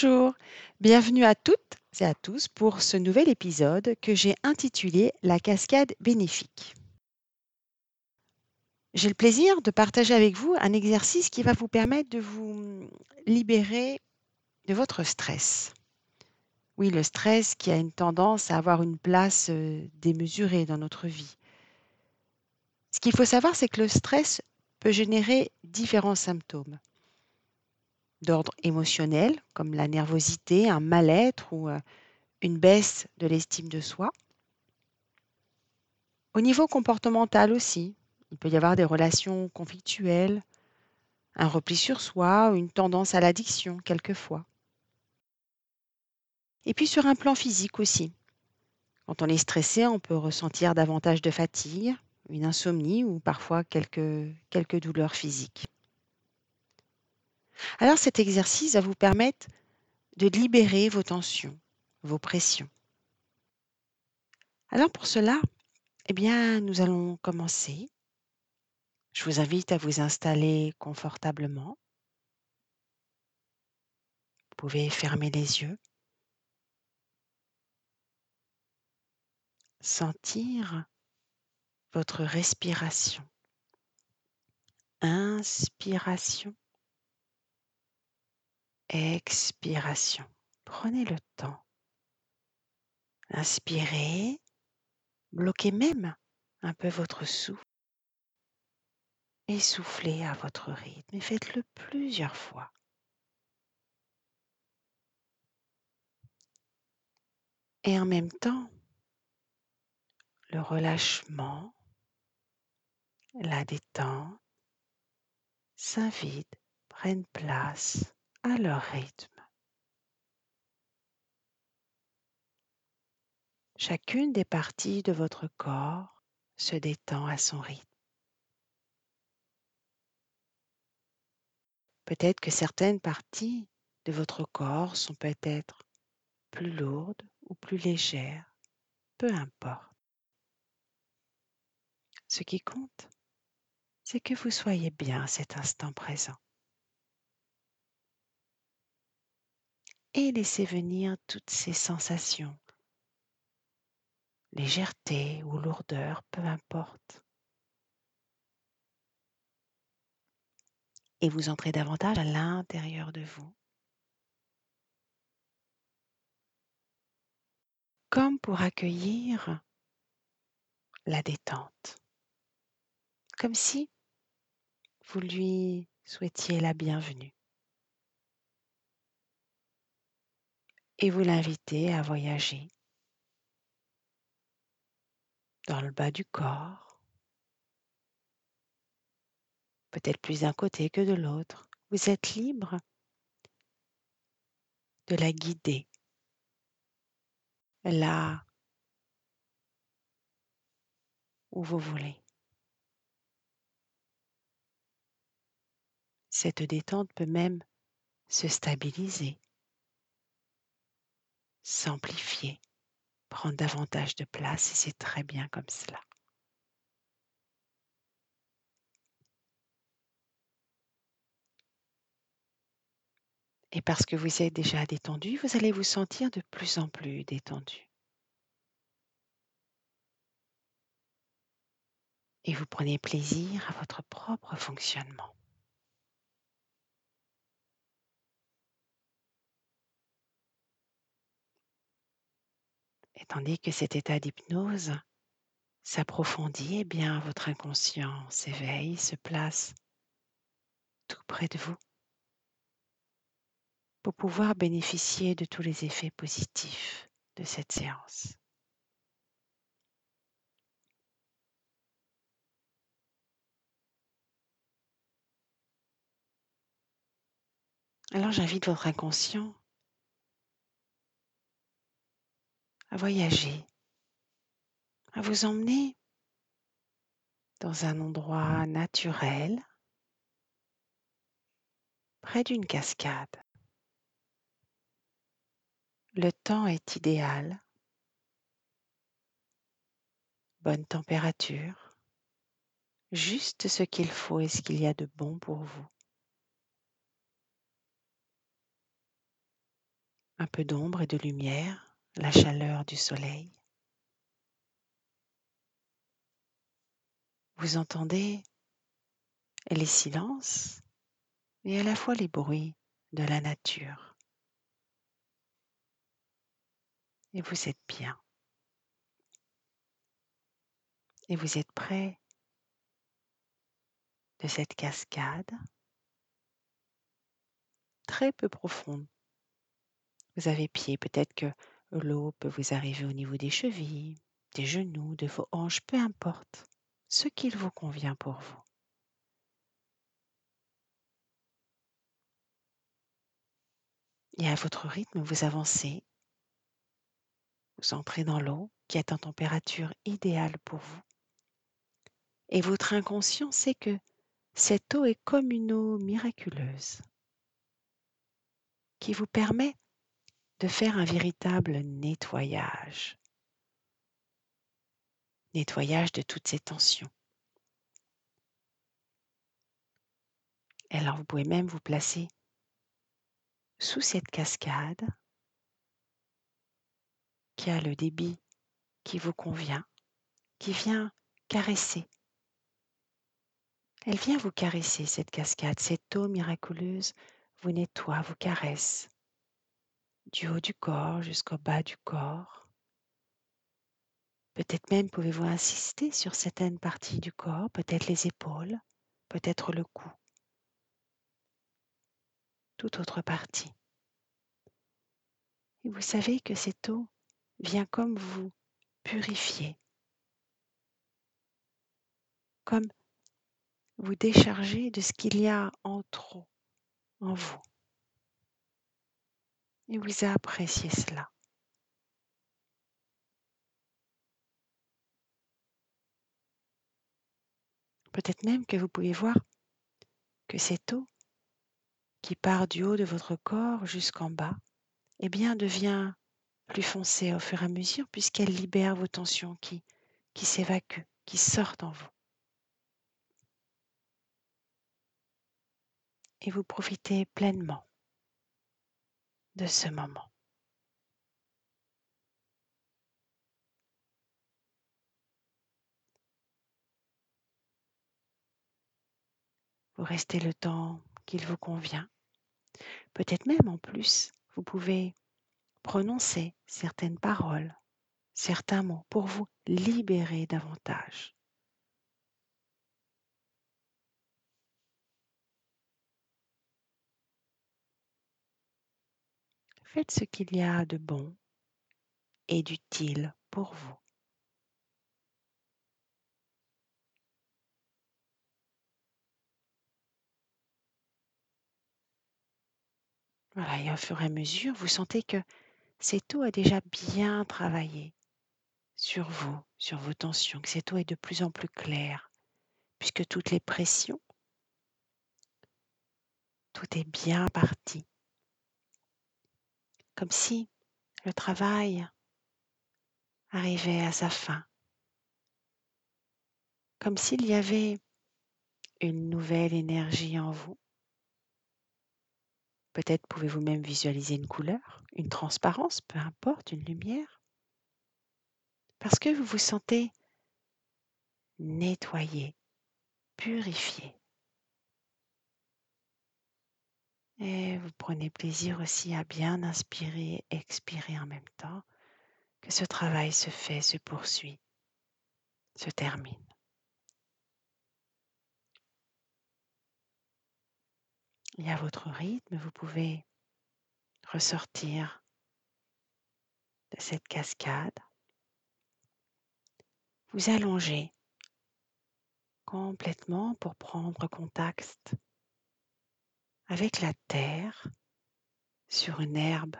Bonjour, bienvenue à toutes et à tous pour ce nouvel épisode que j'ai intitulé La cascade bénéfique. J'ai le plaisir de partager avec vous un exercice qui va vous permettre de vous libérer de votre stress. Oui, le stress qui a une tendance à avoir une place euh, démesurée dans notre vie. Ce qu'il faut savoir, c'est que le stress peut générer différents symptômes d'ordre émotionnel, comme la nervosité, un mal-être ou euh, une baisse de l'estime de soi. Au niveau comportemental aussi, il peut y avoir des relations conflictuelles, un repli sur soi une tendance à l'addiction quelquefois. Et puis sur un plan physique aussi. Quand on est stressé, on peut ressentir davantage de fatigue, une insomnie ou parfois quelques, quelques douleurs physiques. Alors cet exercice va vous permettre de libérer vos tensions, vos pressions. Alors pour cela, eh bien, nous allons commencer. Je vous invite à vous installer confortablement. Vous pouvez fermer les yeux. Sentir votre respiration. Inspiration. Expiration. Prenez le temps. Inspirez. Bloquez même un peu votre souffle. Et soufflez à votre rythme et faites-le plusieurs fois. Et en même temps, le relâchement, la détente s'invitent, prennent place à leur rythme. Chacune des parties de votre corps se détend à son rythme. Peut-être que certaines parties de votre corps sont peut-être plus lourdes ou plus légères, peu importe. Ce qui compte, c'est que vous soyez bien à cet instant présent. Et laissez venir toutes ces sensations, légèreté ou lourdeur, peu importe. Et vous entrez davantage à l'intérieur de vous. Comme pour accueillir la détente comme si vous lui souhaitiez la bienvenue. Et vous l'invitez à voyager dans le bas du corps, peut-être plus d'un côté que de l'autre. Vous êtes libre de la guider là où vous voulez. Cette détente peut même se stabiliser, s'amplifier, prendre davantage de place et c'est très bien comme cela. Et parce que vous êtes déjà détendu, vous allez vous sentir de plus en plus détendu. Et vous prenez plaisir à votre propre fonctionnement. Et tandis que cet état d'hypnose s'approfondit, eh bien votre inconscient s'éveille, se place tout près de vous pour pouvoir bénéficier de tous les effets positifs de cette séance. Alors j'invite votre inconscient à voyager, à vous emmener dans un endroit naturel, près d'une cascade. Le temps est idéal, bonne température, juste ce qu'il faut et ce qu'il y a de bon pour vous. un peu d'ombre et de lumière, la chaleur du soleil. Vous entendez les silences et à la fois les bruits de la nature. Et vous êtes bien. Et vous êtes près de cette cascade très peu profonde. Vous avez pied, peut-être que l'eau peut vous arriver au niveau des chevilles, des genoux, de vos hanches, peu importe ce qu'il vous convient pour vous. Et à votre rythme, vous avancez, vous entrez dans l'eau qui est en température idéale pour vous. Et votre inconscient sait que cette eau est comme une eau miraculeuse qui vous permet de faire un véritable nettoyage. Nettoyage de toutes ces tensions. Et alors vous pouvez même vous placer sous cette cascade qui a le débit qui vous convient, qui vient caresser. Elle vient vous caresser, cette cascade, cette eau miraculeuse vous nettoie, vous caresse, du haut du corps jusqu'au bas du corps. Peut-être même pouvez-vous insister sur certaines parties du corps, peut-être les épaules, peut-être le cou, toute autre partie. Et vous savez que cette eau vient comme vous purifier, comme vous décharger de ce qu'il y a en trop en vous. Et vous appréciez cela. Peut-être même que vous pouvez voir que cette eau qui part du haut de votre corps jusqu'en bas, eh bien devient plus foncée au fur et à mesure puisqu'elle libère vos tensions qui, qui s'évacuent, qui sortent en vous. Et vous profitez pleinement de ce moment. Vous restez le temps qu'il vous convient. Peut-être même en plus, vous pouvez prononcer certaines paroles, certains mots pour vous libérer davantage. Faites ce qu'il y a de bon et d'utile pour vous. Voilà, et au fur et à mesure, vous sentez que cette eau a déjà bien travaillé sur vous, sur vos tensions, que cette eau est de plus en plus claire, puisque toutes les pressions, tout est bien parti. Comme si le travail arrivait à sa fin. Comme s'il y avait une nouvelle énergie en vous. Peut-être pouvez-vous même visualiser une couleur, une transparence, peu importe, une lumière. Parce que vous vous sentez nettoyé, purifié. Et vous prenez plaisir aussi à bien inspirer et expirer en même temps, que ce travail se fait, se poursuit, se termine. Et à votre rythme, vous pouvez ressortir de cette cascade, vous allonger complètement pour prendre contact avec la terre sur une herbe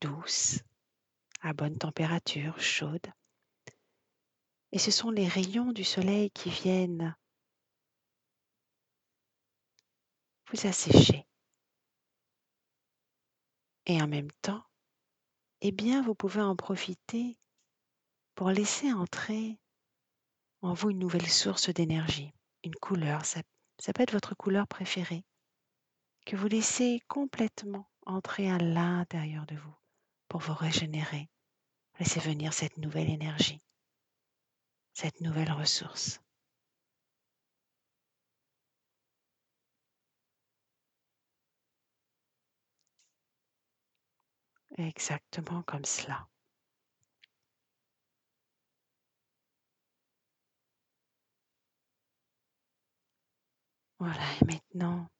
douce, à bonne température, chaude. Et ce sont les rayons du soleil qui viennent vous assécher. Et en même temps, eh bien, vous pouvez en profiter pour laisser entrer en vous une nouvelle source d'énergie, une couleur, ça, ça peut être votre couleur préférée, que vous laissez complètement entrez à l'intérieur de vous pour vous régénérer. Laissez venir cette nouvelle énergie, cette nouvelle ressource. Exactement comme cela. Voilà, et maintenant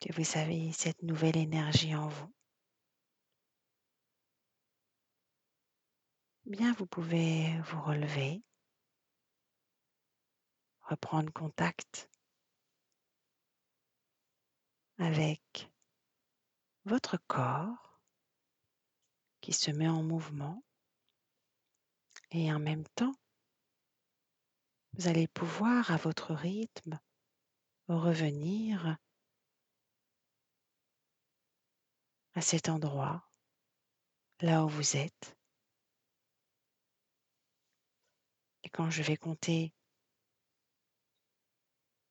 que vous avez cette nouvelle énergie en vous, bien vous pouvez vous relever, reprendre contact avec votre corps qui se met en mouvement et en même temps, vous allez pouvoir à votre rythme revenir à cet endroit, là où vous êtes. Et quand je vais compter,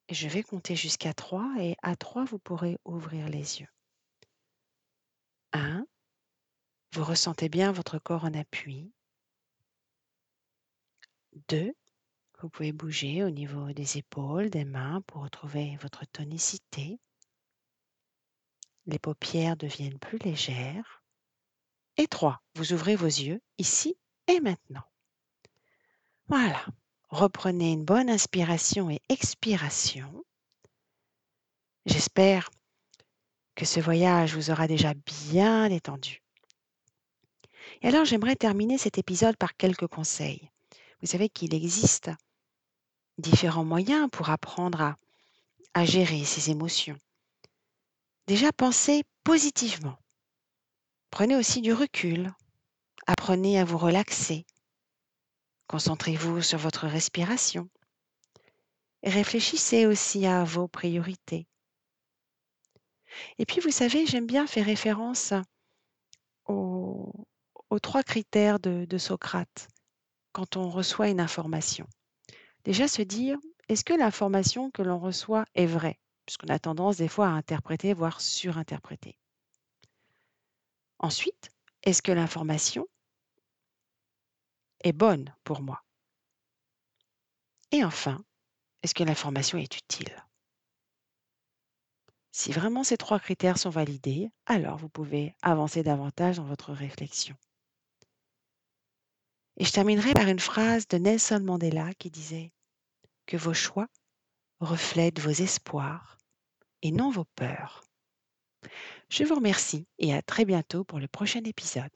je vais compter jusqu'à 3 et à 3, vous pourrez ouvrir les yeux. 1. Vous ressentez bien votre corps en appui. 2. Vous pouvez bouger au niveau des épaules, des mains pour retrouver votre tonicité. Les paupières deviennent plus légères. Et 3. Vous ouvrez vos yeux ici et maintenant. Voilà. Reprenez une bonne inspiration et expiration. J'espère que ce voyage vous aura déjà bien détendu. Et alors j'aimerais terminer cet épisode par quelques conseils. Vous savez qu'il existe différents moyens pour apprendre à, gérer ses émotions. Déjà, pensez positivement. Prenez aussi du recul. Apprenez à vous relaxer. Concentrez-vous sur votre respiration. Réfléchissez aussi à vos priorités. Et puis, vous savez, j'aime bien faire référence aux, trois critères de Socrate quand on reçoit une information. Déjà, se dire, est-ce que l'information que l'on reçoit est vraie? Puisqu'on a tendance des fois à interpréter, voire surinterpréter. Ensuite, est-ce que l'information est bonne pour moi? Et enfin, est-ce que l'information est utile? Si vraiment ces trois critères sont validés, alors vous pouvez avancer davantage dans votre réflexion. Et je terminerai par une phrase de Nelson Mandela qui disait que vos choix reflètent vos espoirs et non vos peurs. Je vous remercie et à très bientôt pour le prochain épisode.